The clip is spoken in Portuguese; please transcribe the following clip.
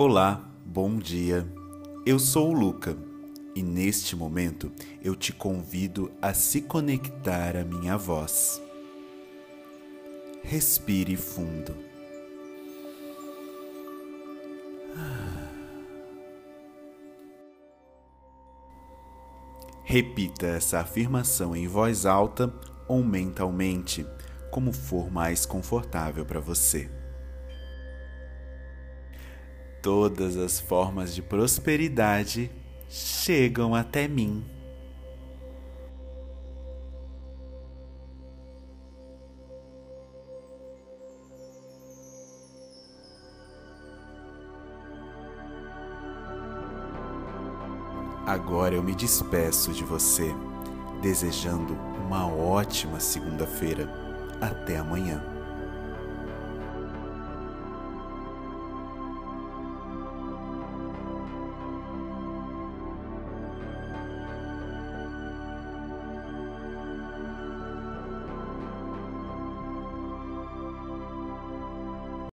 Olá, bom dia. Eu sou o Luca e neste momento eu te convido a se conectar à minha voz. Respire fundo. Repita essa afirmação em voz alta ou mentalmente, como for mais confortável para você. Todas as formas de prosperidade chegam até mim. Agora eu me despeço de você, desejando uma ótima segunda-feira. Até amanhã.